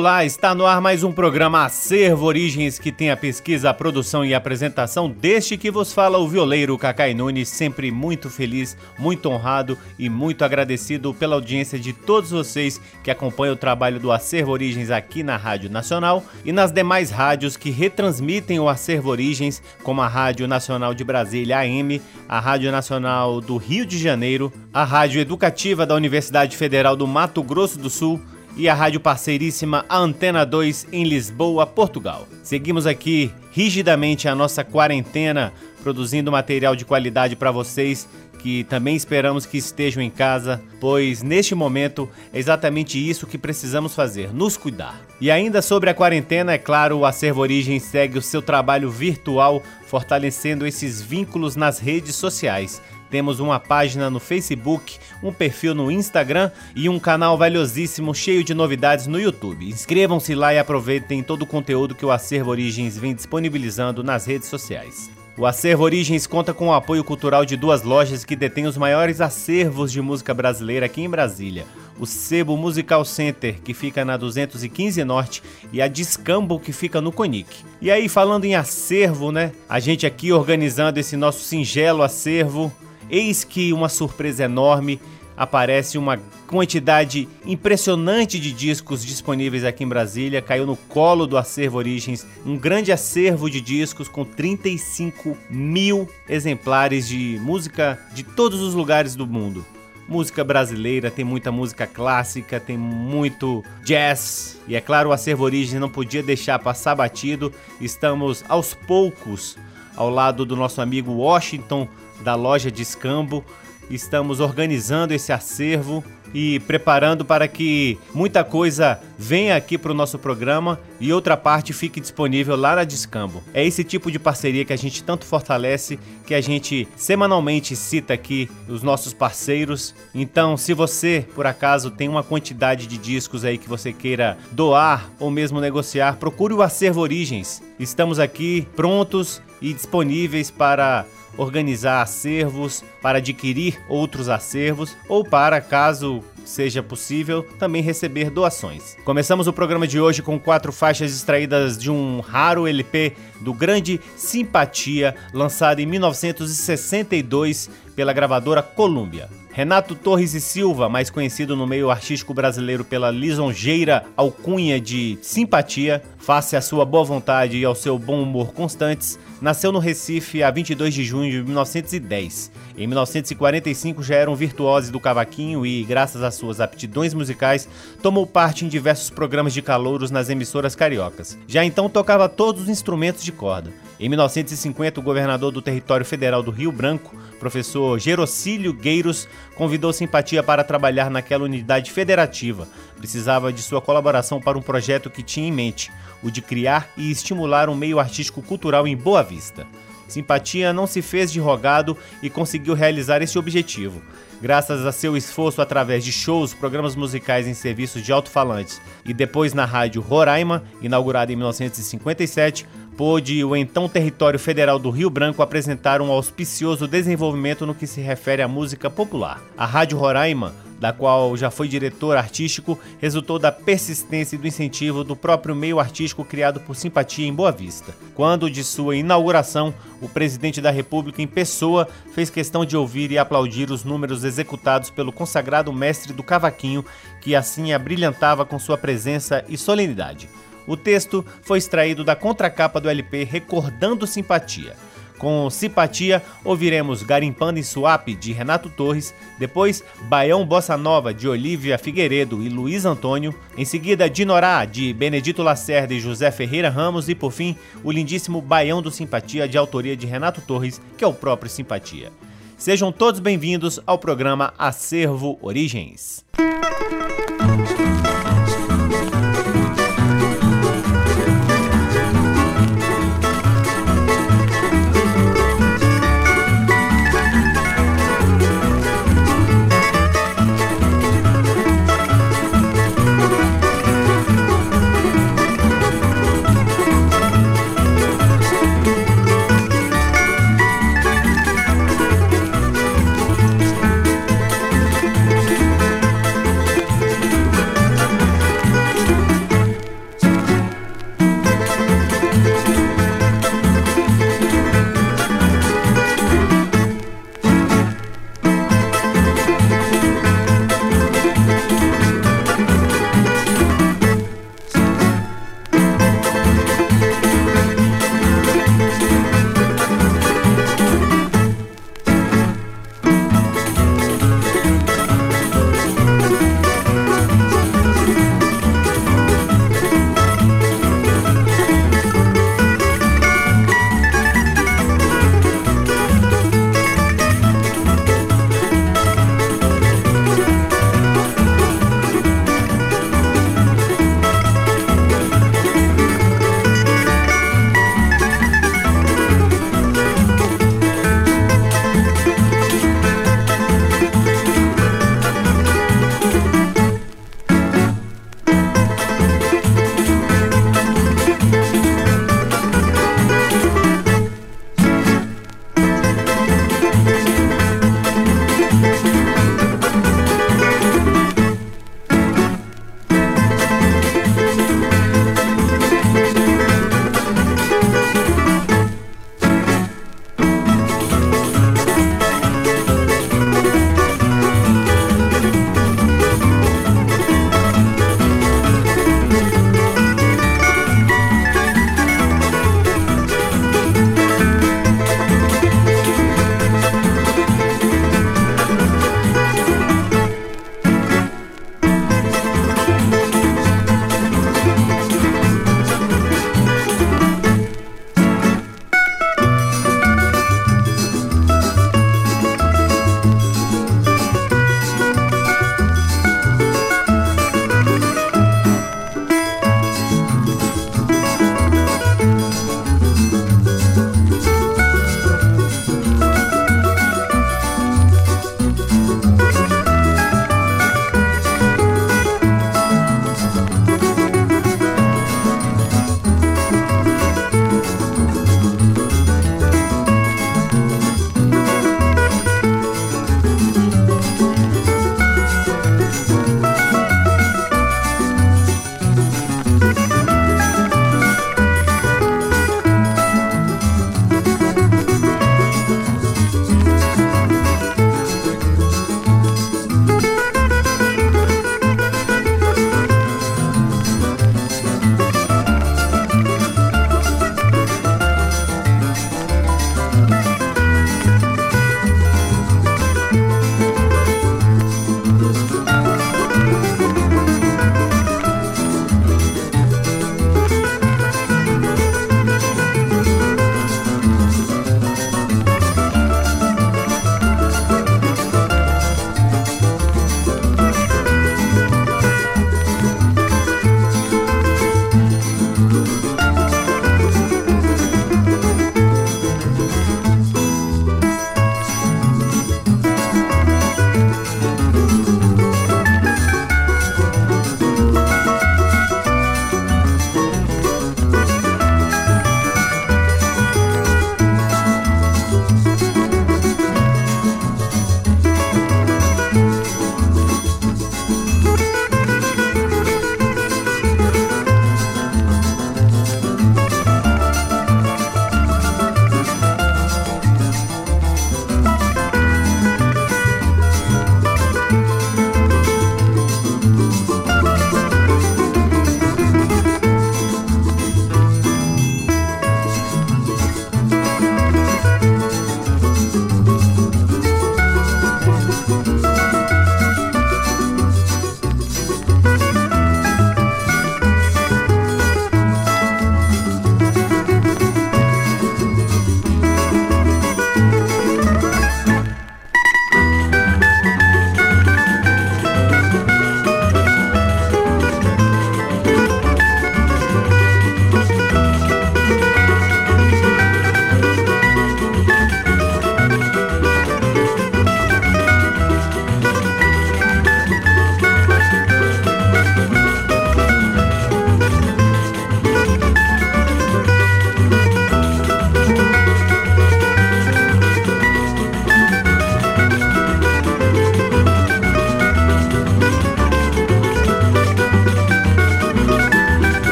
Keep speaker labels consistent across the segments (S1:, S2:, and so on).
S1: Olá, está no ar mais um programa Acervo Origens que tem a pesquisa, a produção e a apresentação deste que vos fala o violeiro Cacai Nunes, sempre muito feliz, muito honrado e muito agradecido pela audiência de todos vocês que acompanham o trabalho do Acervo Origens aqui na Rádio Nacional e nas demais rádios que retransmitem o Acervo Origens, como a Rádio Nacional de Brasília AM, a Rádio Nacional do Rio de Janeiro, a Rádio Educativa da Universidade Federal do Mato Grosso do Sul e a rádio parceiríssima Antena 2 em Lisboa, Portugal. Seguimos aqui rigidamente a nossa quarentena, produzindo material de qualidade para vocês que também esperamos que estejam em casa, pois neste momento é exatamente isso que precisamos fazer, nos cuidar. E ainda sobre a quarentena, é claro, o Acervo Origem segue o seu trabalho virtual, fortalecendo esses vínculos nas redes sociais. Temos uma página no Facebook, um perfil no Instagram e um canal valiosíssimo cheio de novidades no YouTube. Inscrevam-se lá e aproveitem todo o conteúdo que o Acervo Origens vem disponibilizando nas redes sociais. O Acervo Origens conta com o apoio cultural de duas lojas que detêm os maiores acervos de música brasileira aqui em Brasília. O Sebo Musical Center, que fica na 215 Norte, e a Discambo, que fica no Conic. E aí, falando em acervo, né? A gente aqui organizando esse nosso singelo acervo Eis que uma surpresa enorme aparece uma quantidade impressionante de discos disponíveis aqui em Brasília. Caiu no colo do Acervo Origens um grande acervo de discos com 35 mil exemplares de música de todos os lugares do mundo. Música brasileira, tem muita música clássica, tem muito jazz. E é claro, o Acervo Origens não podia deixar passar batido. Estamos aos poucos ao lado do nosso amigo Washington da loja de escambo. Estamos organizando esse acervo e preparando para que muita coisa venha aqui para o nosso programa e outra parte fique disponível lá na Discambo. É esse tipo de parceria que a gente tanto fortalece, que a gente semanalmente cita aqui os nossos parceiros. Então, se você por acaso tem uma quantidade de discos aí que você queira doar ou mesmo negociar, procure o Acervo Origens. Estamos aqui prontos e disponíveis para organizar acervos, para adquirir outros acervos ou para, caso seja possível, também receber doações. Começamos o programa de hoje com quatro faixas extraídas de um raro LP do grande Simpatia, lançado em 1962 pela gravadora Columbia. Renato Torres e Silva, mais conhecido no meio artístico brasileiro pela lisonjeira alcunha de Simpatia, face à sua boa vontade e ao seu bom humor constantes, nasceu no Recife a 22 de junho de 1910. Em 1945 já era um virtuose do cavaquinho e, graças às suas aptidões musicais, tomou parte em diversos programas de calouros nas emissoras cariocas. Já então tocava todos os instrumentos de corda. Em 1950, o governador do território federal do Rio Branco, professor Gerocílio Gueiros, convidou Simpatia para trabalhar naquela unidade federativa. Precisava de sua colaboração para um projeto que tinha em mente, o de criar e estimular um meio artístico cultural em Boa Vista. Simpatia não se fez de rogado e conseguiu realizar esse objetivo. Graças a seu esforço através de shows, programas musicais em serviços de alto-falantes e depois na rádio Roraima, inaugurada em 1957, pôde o então território federal do Rio Branco apresentar um auspicioso desenvolvimento no que se refere à música popular. A Rádio Roraima da qual já foi diretor artístico, resultou da persistência e do incentivo do próprio meio artístico criado por Simpatia em Boa Vista. Quando de sua inauguração, o presidente da República em pessoa fez questão de ouvir e aplaudir os números executados pelo consagrado mestre do cavaquinho, que assim abrilhantava com sua presença e solenidade. O texto foi extraído da contracapa do LP Recordando Simpatia. Com simpatia, ouviremos Garimpando em Suape, de Renato Torres, depois Baião Bossa Nova, de Olivia Figueiredo e Luiz Antônio, em seguida Dinorá, de Benedito Lacerda e José Ferreira Ramos, e por fim, o lindíssimo Baião do Simpatia, de autoria de Renato Torres, que é o próprio Simpatia. Sejam todos bem-vindos ao programa Acervo Origens.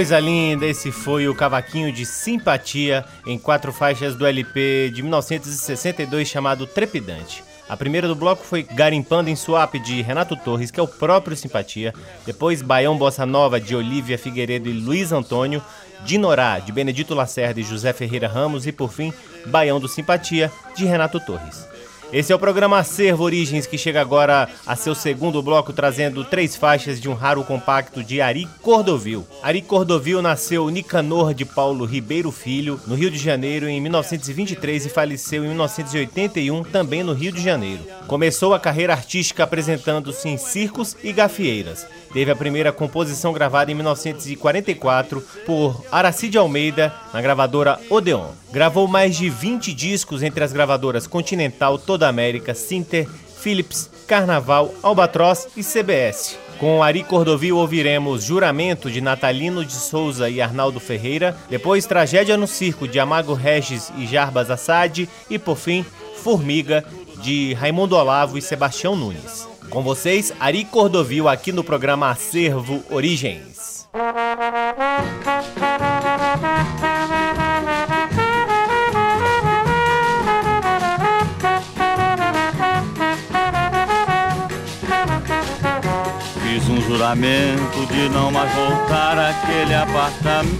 S1: Coisa linda! Esse foi o Cavaquinho de Simpatia em quatro faixas do LP de 1962 chamado Trepidante. A primeira do bloco foi Garimpando em Suape de Renato Torres, que é o próprio Simpatia. Depois Baião Bossa Nova de Olivia Figueiredo e Luiz Antônio. Dinorá de Benedito Lacerda e José Ferreira Ramos. E por fim, Baião do Simpatia de Renato Torres. Esse é o programa Acervo Origens, que chega agora a seu segundo bloco, trazendo três faixas de um raro compacto de Ari Cordovil. Ari Cordovil nasceu Nicanor de Paulo Ribeiro Filho, no Rio de Janeiro, em 1923 e faleceu em 1981, também no Rio de Janeiro. Começou a carreira artística apresentando-se em circos e gafieiras. Teve a primeira composição gravada em 1944 por Aracide Almeida na gravadora Odeon. Gravou mais de 20 discos entre as gravadoras Continental, Toda América, Sinter, Philips, Carnaval, Albatroz e CBS. Com Ari Cordovil ouviremos Juramento de Natalino de Souza e Arnaldo Ferreira, depois Tragédia no Circo de Amago Regis e Jarbas Assad e por fim Formiga de Raimundo Olavo e Sebastião Nunes. Com vocês, Ari Cordovil aqui no programa Acervo Origens.
S2: Fiz um juramento de não mais voltar àquele apartamento.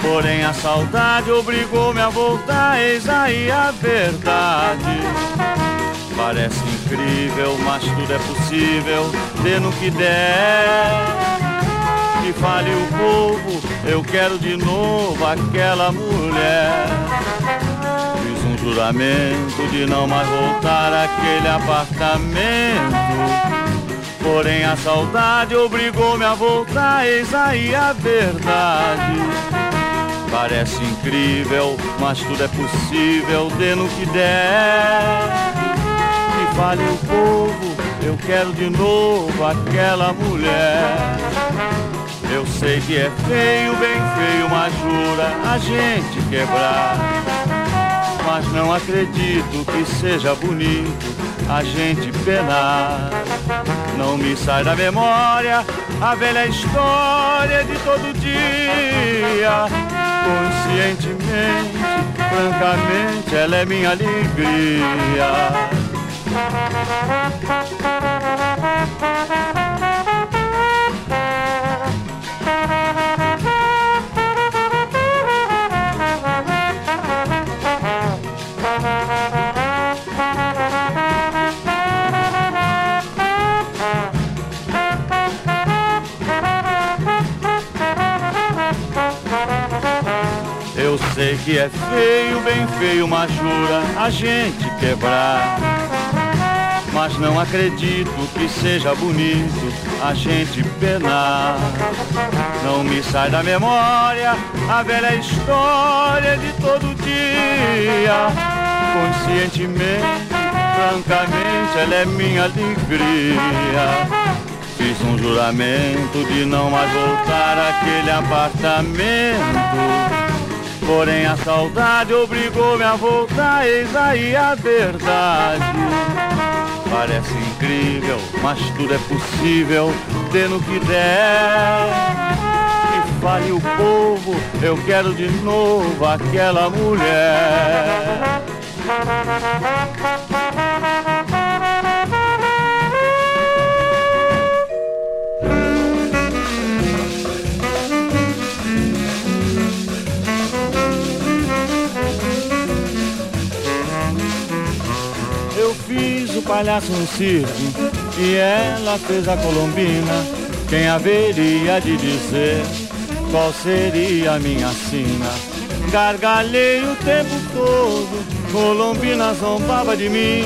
S2: Porém a saudade obrigou-me a voltar, eis aí a verdade. Parece incrível, mas tudo é possível, dê no que der. Que fale o povo, eu quero de novo aquela mulher. Fiz um juramento de não mais voltar àquele apartamento. Porém a saudade obrigou-me a voltar, eis aí a verdade. Parece incrível, mas tudo é possível, dê no que der fale o povo, eu quero de novo aquela mulher. Eu sei que é feio, bem feio, mas jura a gente quebrar. Mas não acredito que seja bonito a gente penar. Não me sai da memória a velha história de todo dia. Conscientemente, francamente, ela é minha alegria. Eu sei que é feio, bem feio, mas jura a gente quebrar mas não acredito que seja bonito a gente penar. Não me sai da memória a velha história de todo dia. Conscientemente, francamente, ela é minha alegria. Fiz um juramento de não mais voltar àquele apartamento. Porém a saudade obrigou-me a voltar, eis aí a verdade. Parece incrível, mas tudo é possível, no que der. Que fale o povo, eu quero de novo aquela mulher. Palhaço no circo e ela fez a colombina. Quem haveria de dizer qual seria a minha sina? Gargalhei o tempo todo, colombina zombava de mim.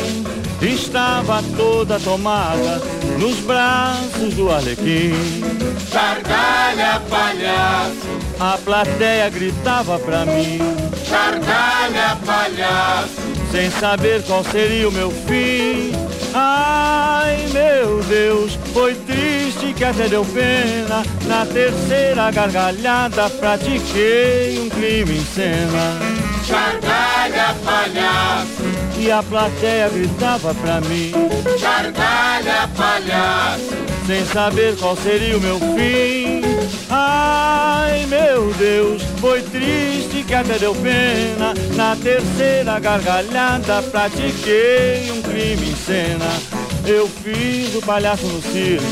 S2: Estava toda tomada nos braços do arlequim.
S3: Gargalha, palhaço!
S2: A plateia gritava pra mim.
S3: Gargalha, palhaço!
S2: Sem saber qual seria o meu fim. Ai meu Deus, foi triste que até deu pena. Na terceira gargalhada pratiquei um crime em cena.
S3: Gargalha, palhaço.
S2: E a plateia gritava pra mim:
S3: Gargalha, palhaço.
S2: Sem saber qual seria o meu fim. Ai meu Deus, foi triste que até deu pena. Na terceira gargalhada pratiquei um crime em cena. Eu fiz o palhaço no circo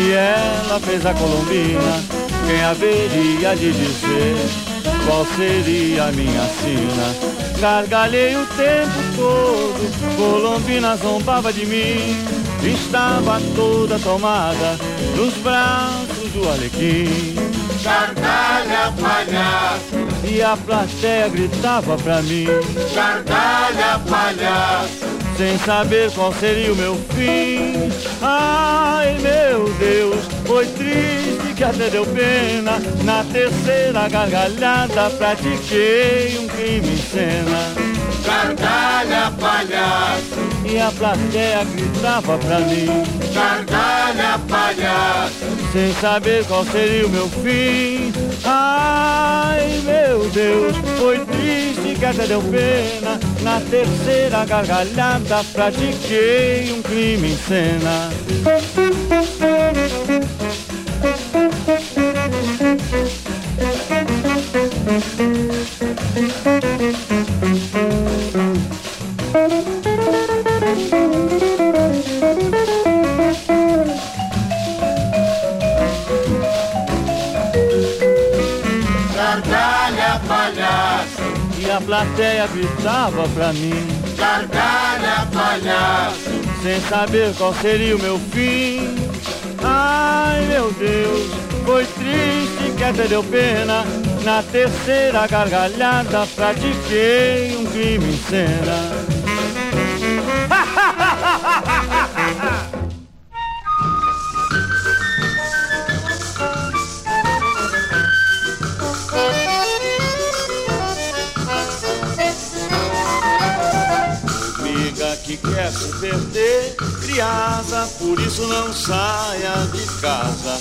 S2: e ela fez a colombina. Quem haveria de dizer qual seria a minha sina? Gargalhei o tempo todo, Colombina zombava de mim. Estava toda tomada nos braços do Alequim.
S3: Gargalha, palhaço.
S2: E a plateia gritava pra mim.
S3: Gargalha, palhaço.
S2: Sem saber qual seria o meu fim. Ai meu Deus, foi triste que até deu pena. Na terceira gargalhada pratiquei um crime em cena.
S3: Gargalha, palhaço.
S2: E a plateia gritava pra mim.
S3: Gargalha, palhaço.
S2: Sem saber qual seria o meu fim. Ai meu Deus, foi triste que até deu pena. Na terceira gargalhada pratiquei um crime em cena. A plateia gritava pra mim.
S3: Gargalha, palhaço.
S2: sem saber qual seria o meu fim. Ai meu Deus, foi triste que até deu pena. Na terceira gargalhada pratiquei um crime em cena. Amiga que quer se perder, criada, por isso não saia de casa.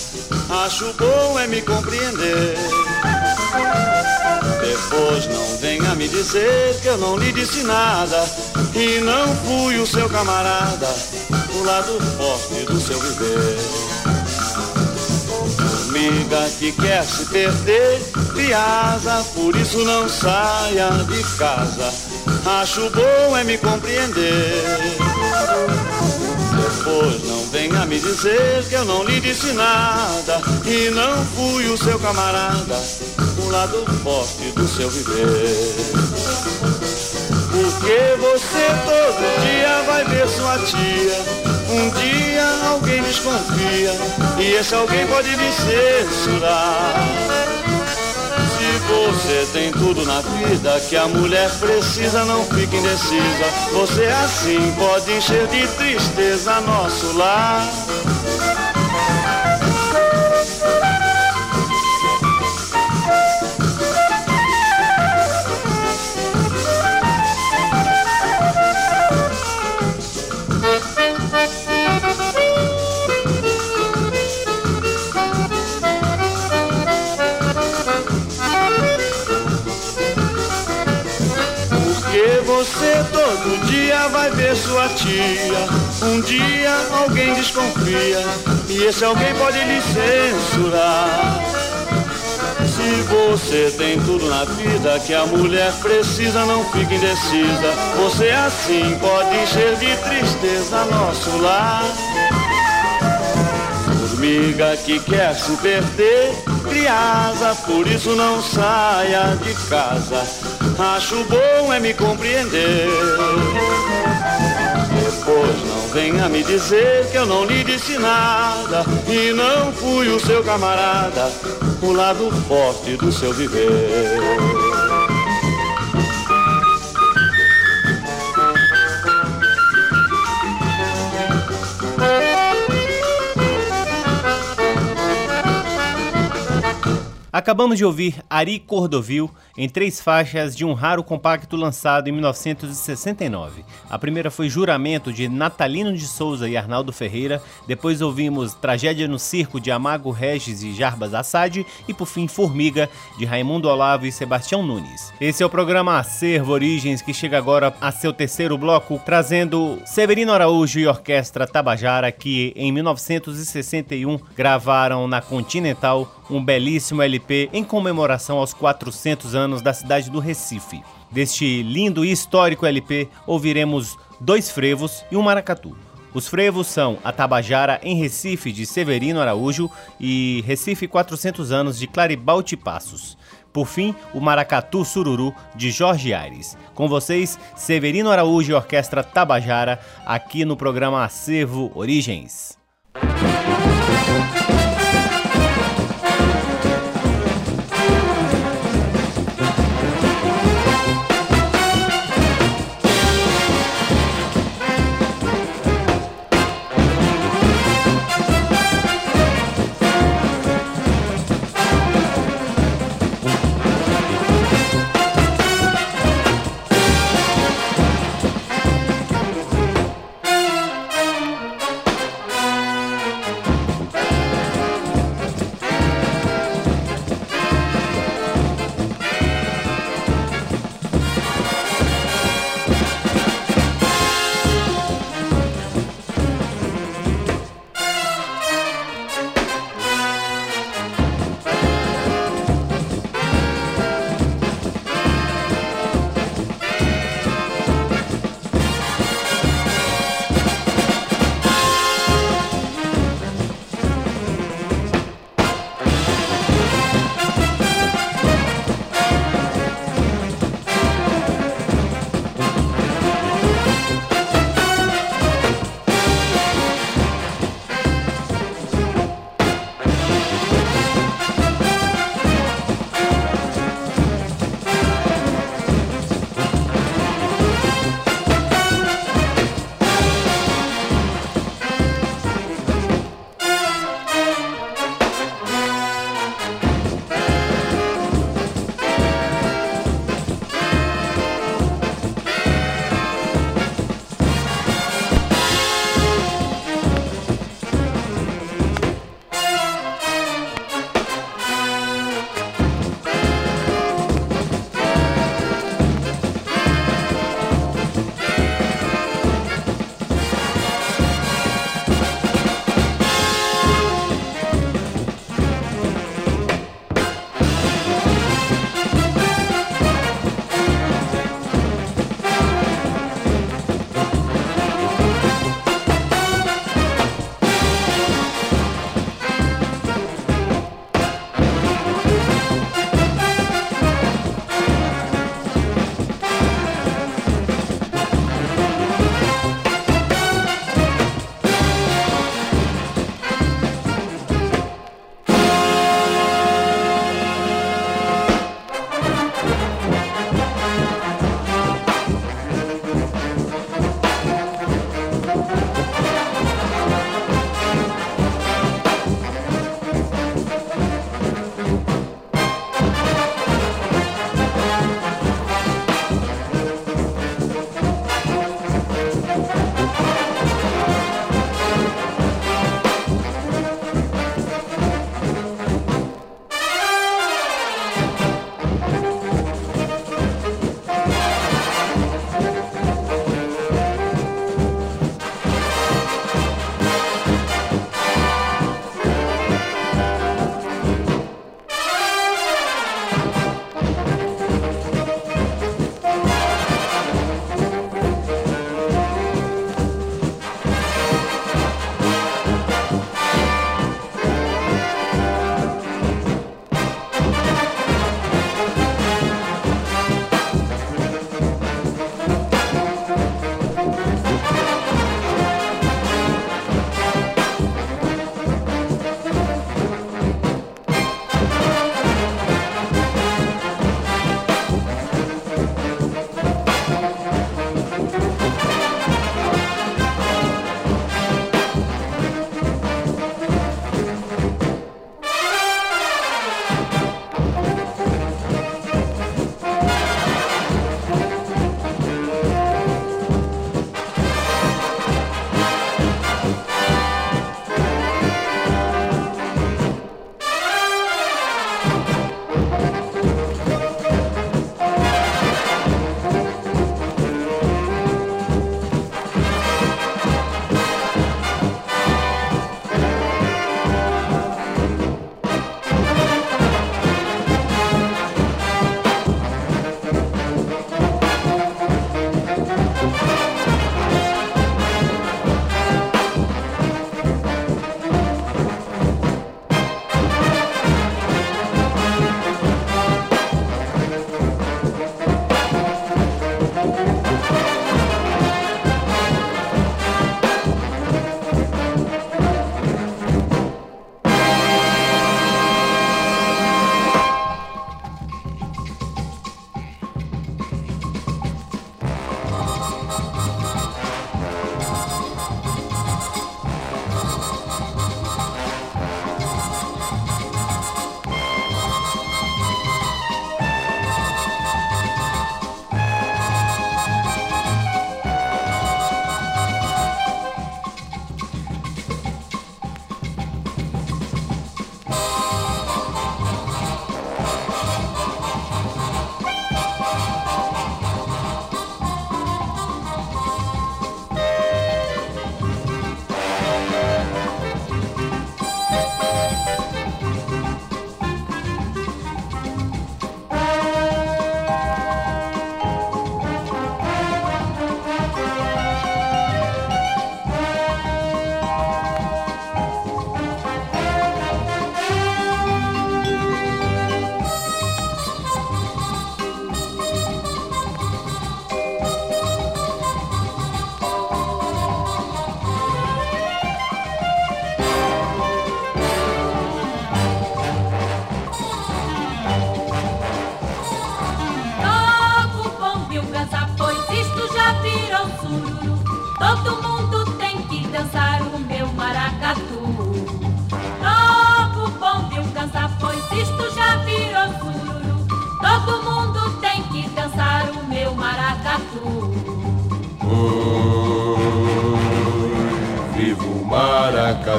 S2: Acho bom é me compreender. Depois não venha me dizer que eu não lhe disse nada e não fui o seu camarada, o lado forte do seu viver. Amiga que quer se perder, criada, por isso não saia de casa. Acho bom é me compreender. Depois não venha me dizer que eu não lhe disse nada e não fui o seu camarada, o lado forte do seu viver. Porque você todo dia vai ver sua tia. Um dia alguém desconfia e esse alguém pode lhe censurar. Você tem tudo na vida que a mulher precisa, não fique indecisa. Você assim pode encher de tristeza nosso lar. Dia vai ver sua tia. Um dia alguém desconfia e esse alguém pode lhe censurar. Se você tem tudo na vida que a mulher precisa, não fique indecisa. Você assim pode encher de tristeza nosso lar. Formiga que quer se perder, criada, por isso não saia de casa. Acho bom é me compreender. Depois não venha me dizer que eu não lhe disse nada e não fui o seu camarada, o lado forte do seu viver.
S1: Acabamos de ouvir Ari Cordovil em três faixas de um raro compacto lançado em 1969. A primeira foi Juramento de Natalino de Souza e Arnaldo Ferreira, depois ouvimos Tragédia no Circo de Amago Regis e Jarbas Assad e por fim Formiga de Raimundo Olavo e Sebastião Nunes. Esse é o programa Acervo Origens que chega agora a seu terceiro bloco, trazendo Severino Araújo e Orquestra Tabajara que em 1961 gravaram na Continental um belíssimo LP em comemoração aos 400 anos da cidade do Recife. Deste lindo e histórico LP, ouviremos dois frevos e um maracatu. Os frevos são A Tabajara em Recife, de Severino Araújo, e Recife 400 anos, de Claribalti Passos. Por fim, o Maracatu Sururu, de Jorge Aires. Com vocês, Severino Araújo e Orquestra Tabajara, aqui no programa Acervo Origens.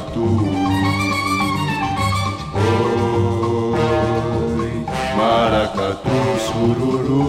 S3: Maracatu. Oi, maracatu sururu.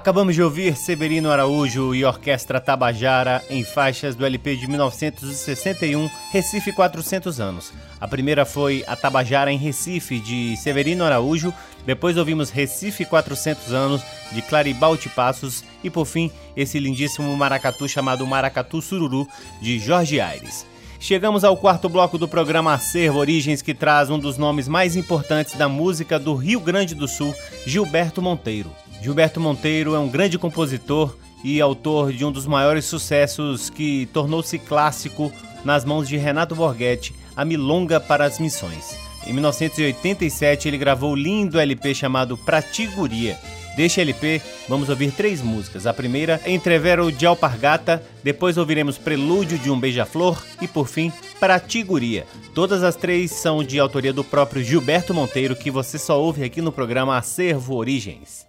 S1: Acabamos de ouvir Severino Araújo e Orquestra Tabajara em faixas do LP de 1961, Recife 400 anos. A primeira foi a Tabajara em Recife, de Severino Araújo, depois ouvimos Recife 400 anos, de Claribalti Passos, e por fim, esse lindíssimo maracatu chamado Maracatu Sururu, de Jorge Aires. Chegamos ao quarto bloco do programa Acervo Origens, que traz um dos nomes mais importantes da música do Rio Grande do Sul, Gilberto Monteiro. Gilberto Monteiro é um grande compositor e autor de um dos maiores sucessos que tornou-se clássico nas mãos de Renato Borghetti, A Milonga para as Missões. Em 1987 ele gravou lindo LP chamado Pratiguria. Deste LP, vamos ouvir três músicas. A primeira, Entrevero de Alpargata, depois ouviremos Prelúdio de um Beija-Flor e, por fim, Pratiguria. Todas as três são de autoria do próprio Gilberto Monteiro, que você só ouve aqui no programa Acervo Origens.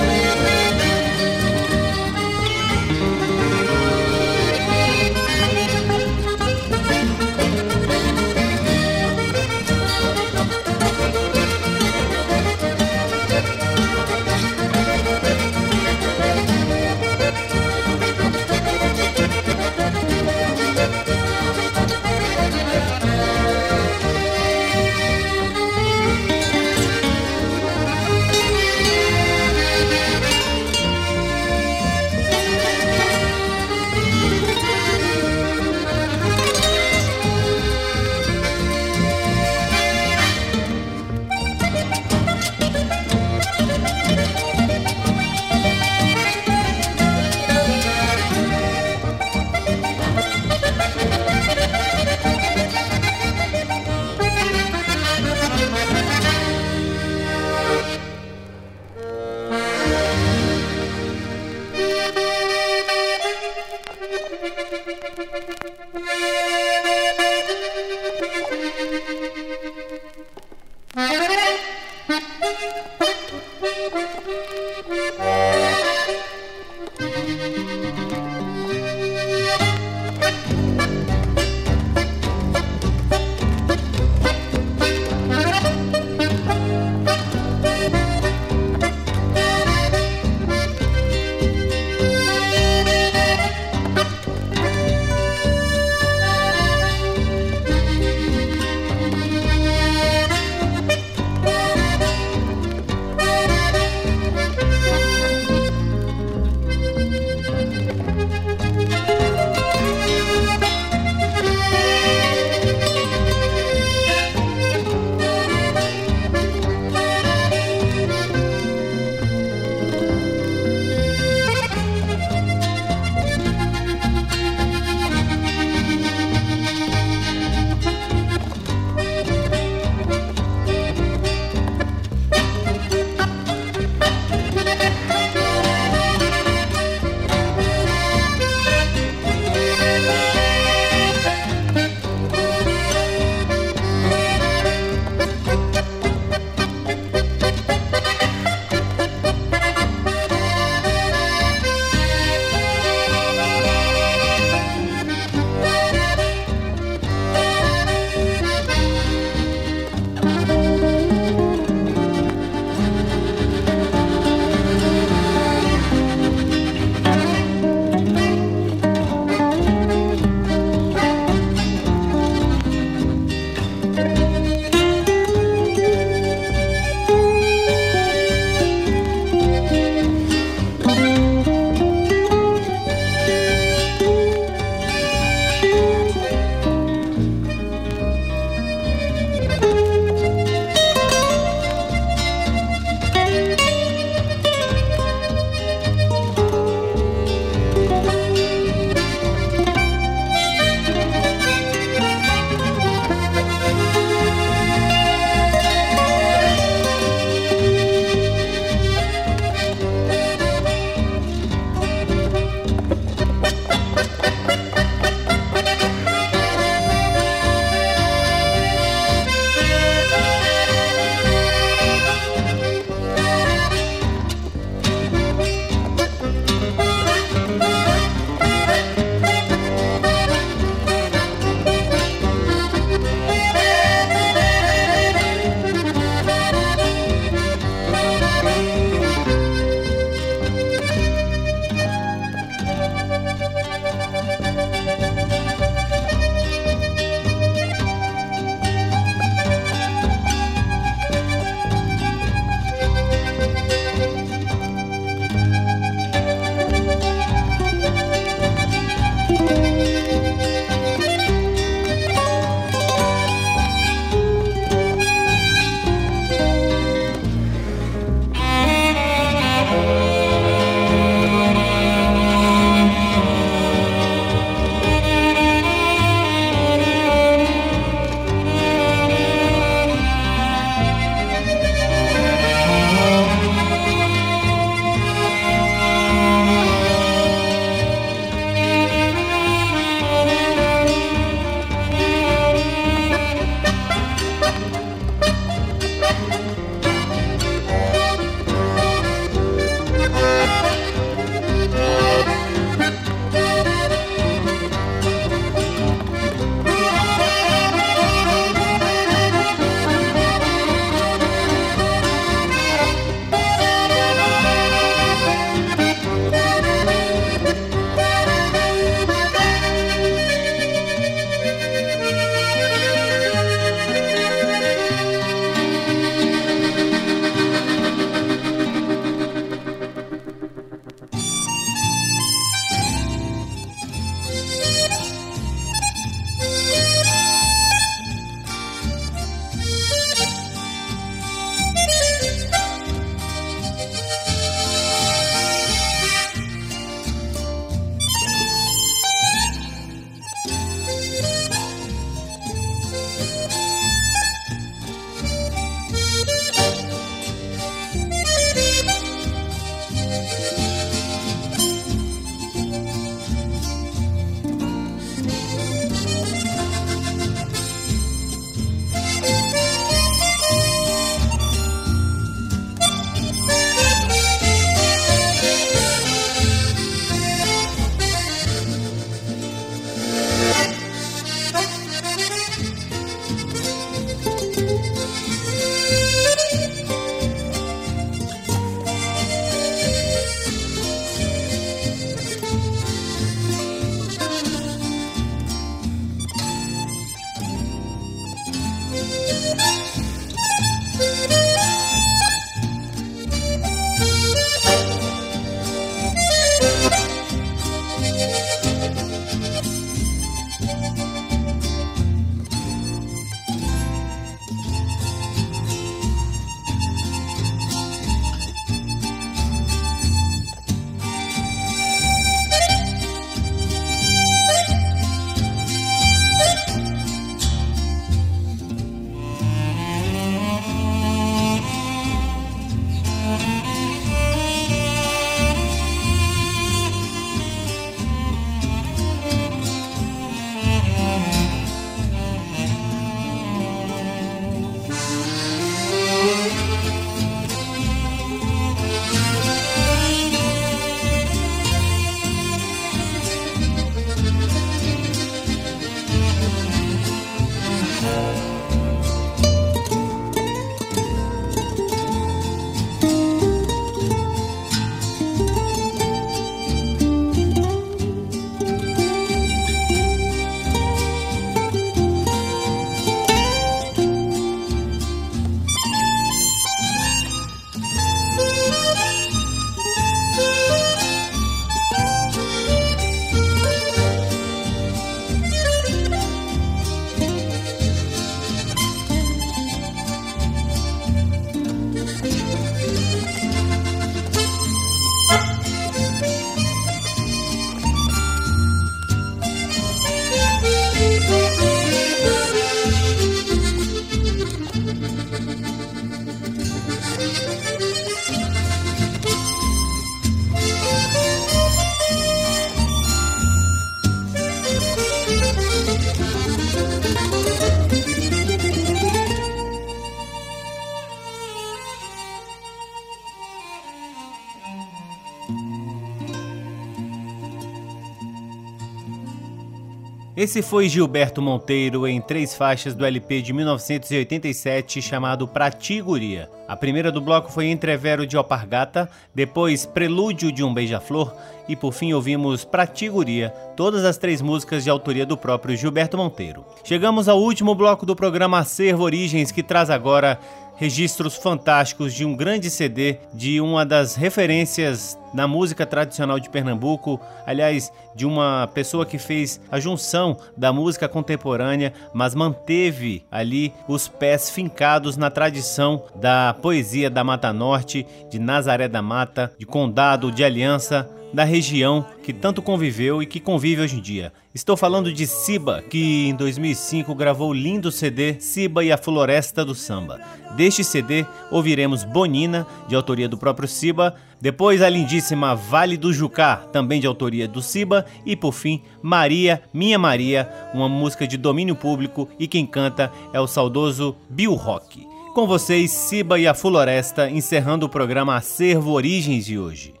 S1: Esse foi Gilberto Monteiro em três faixas do LP de 1987 chamado Pratiguria. A primeira do bloco foi Entrevero de Alpargata, depois Prelúdio de um Beija-Flor e por fim ouvimos Pratiguria, todas as três músicas de autoria do próprio Gilberto Monteiro. Chegamos ao último bloco do programa Acervo Origens que traz agora registros fantásticos de um grande CD de uma das referências na música tradicional de Pernambuco, aliás, de uma pessoa que fez a junção da música contemporânea, mas manteve ali os pés fincados na tradição da poesia da Mata Norte, de Nazaré da Mata, de Condado de Aliança, da região que tanto conviveu e que convive hoje em dia. Estou falando de Siba, que em 2005 gravou o lindo CD Siba e a Floresta do Samba. Deste CD ouviremos Bonina, de autoria do próprio Siba, depois a lindíssima Vale do Jucá, também de autoria do Siba, e por fim Maria, Minha Maria, uma música de domínio público e quem canta é o saudoso Bill Rock. Com vocês, Siba e a Floresta, encerrando o programa Acervo Origens de hoje.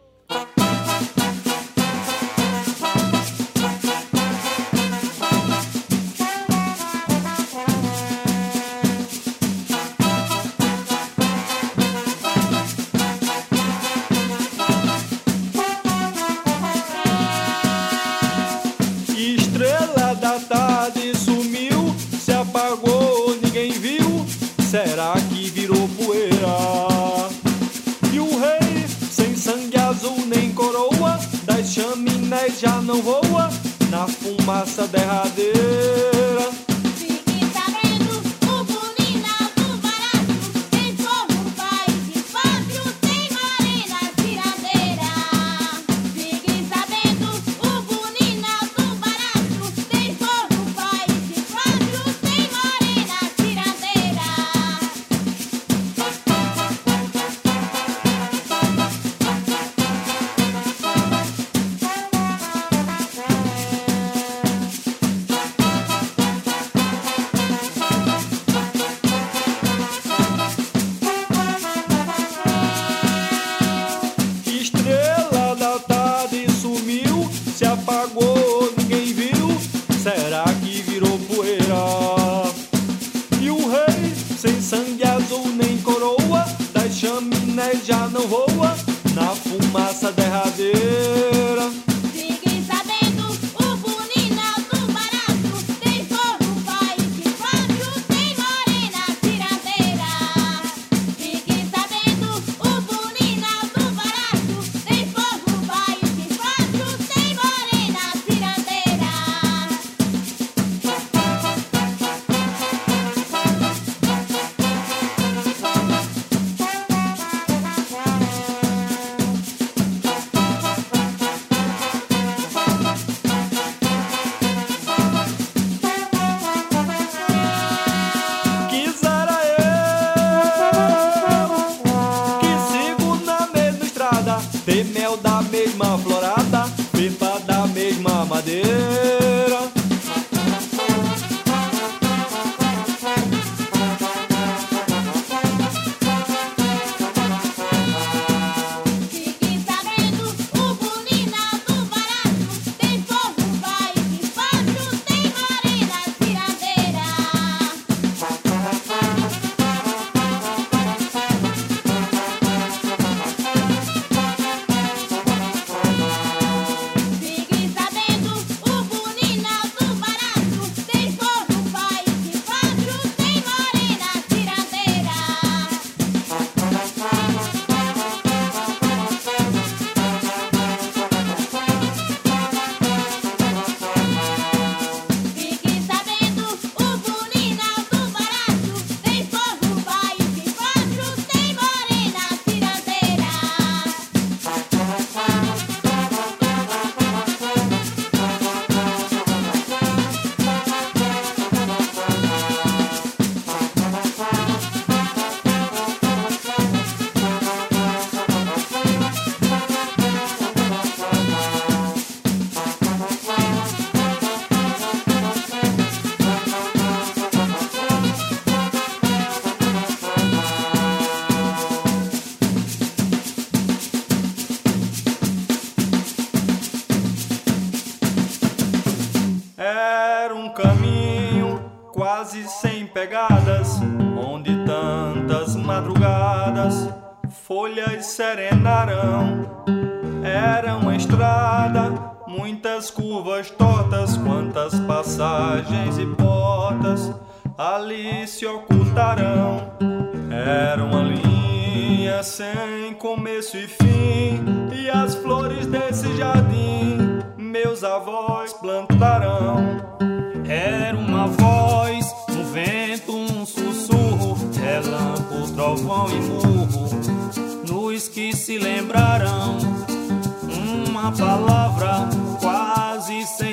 S4: Derradeira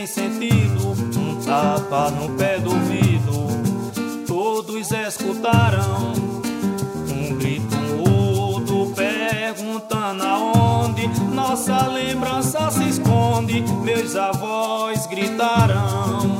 S5: sentido, um tapa no pé do ouvido, todos escutarão. Um grito, um outro perguntando aonde nossa lembrança se esconde, meus avós gritarão.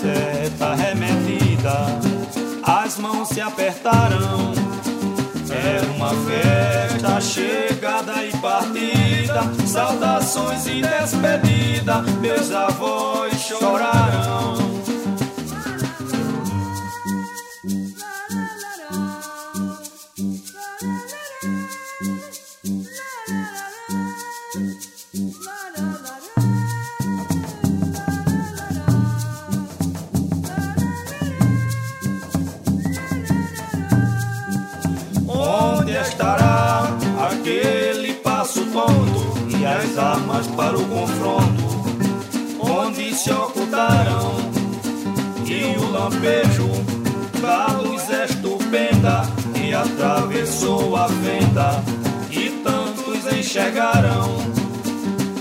S5: Seta remetida. As mãos se apertarão. Era uma festa, chegada e partida, saudações e despedida. Meus avós chorarão. Para o confronto, onde se ocultarão. E o lampejo da luz estupenda que atravessou a venda, e tantos enxergarão.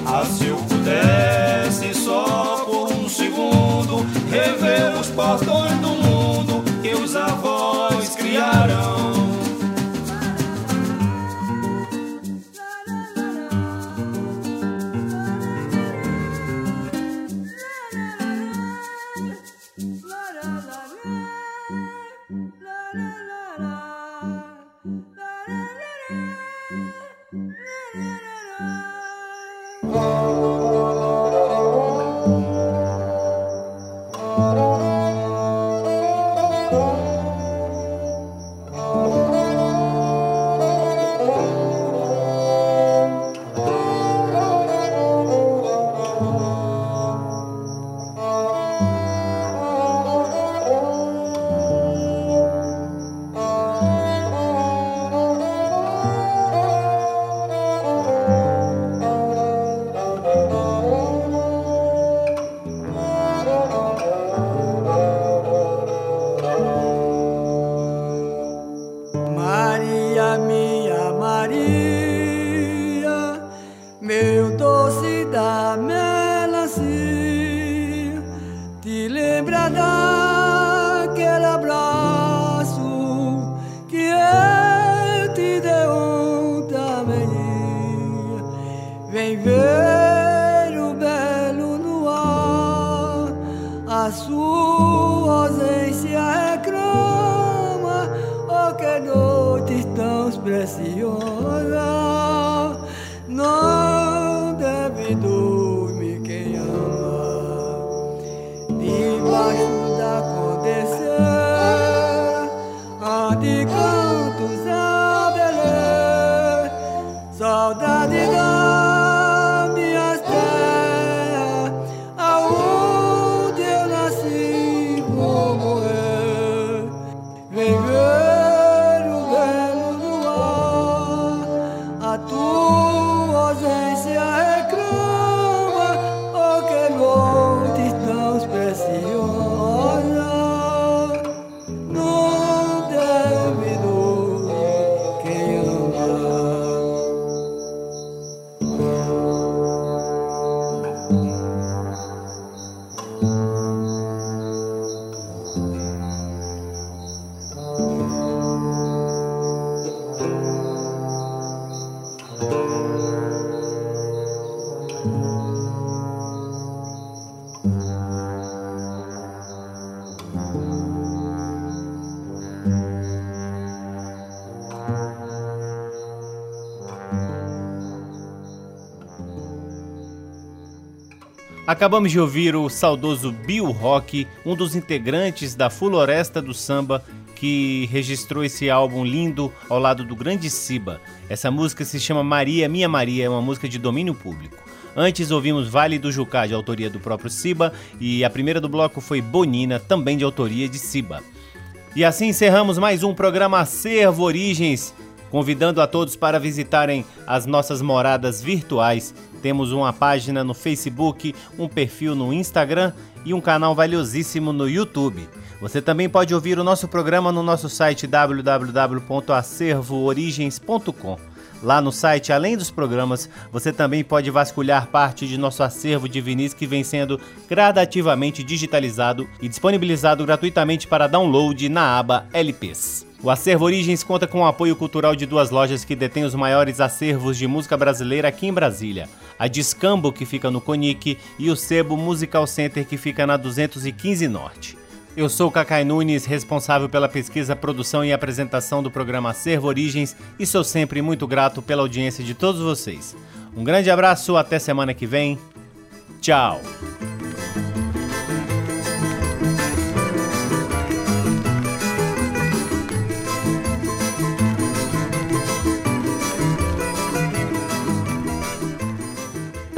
S5: Ah, se eu pudesse só por um segundo rever os portões do mundo que os avós criarão.
S1: Acabamos de ouvir o saudoso Bill Rock, um dos integrantes da Floresta do Samba, que registrou esse álbum lindo ao lado do Grande Siba. Essa música se chama Maria Minha Maria, é uma música de domínio público. Antes ouvimos Vale do Jucá, de autoria do próprio Siba, e a primeira do bloco foi Bonina, também de autoria de Siba. E assim encerramos mais um programa Acervo Origens, convidando a todos para visitarem as nossas moradas virtuais temos uma página no Facebook, um perfil no Instagram e um canal valiosíssimo no YouTube. Você também pode ouvir o nosso programa no nosso site www.acervoorigens.com. Lá no site, além dos programas, você também pode vasculhar parte de nosso acervo de vinis que vem sendo gradativamente digitalizado e disponibilizado gratuitamente para download na aba LPs. O Acervo Origens conta com o apoio cultural de duas lojas que detêm os maiores acervos de música brasileira aqui em Brasília a Discambo, que fica no Conic, e o Sebo Musical Center, que fica na 215 Norte. Eu sou Cacai Nunes, responsável pela pesquisa, produção e apresentação do programa Servo Origens e sou sempre muito grato pela audiência de todos vocês. Um grande abraço, até semana que vem. Tchau!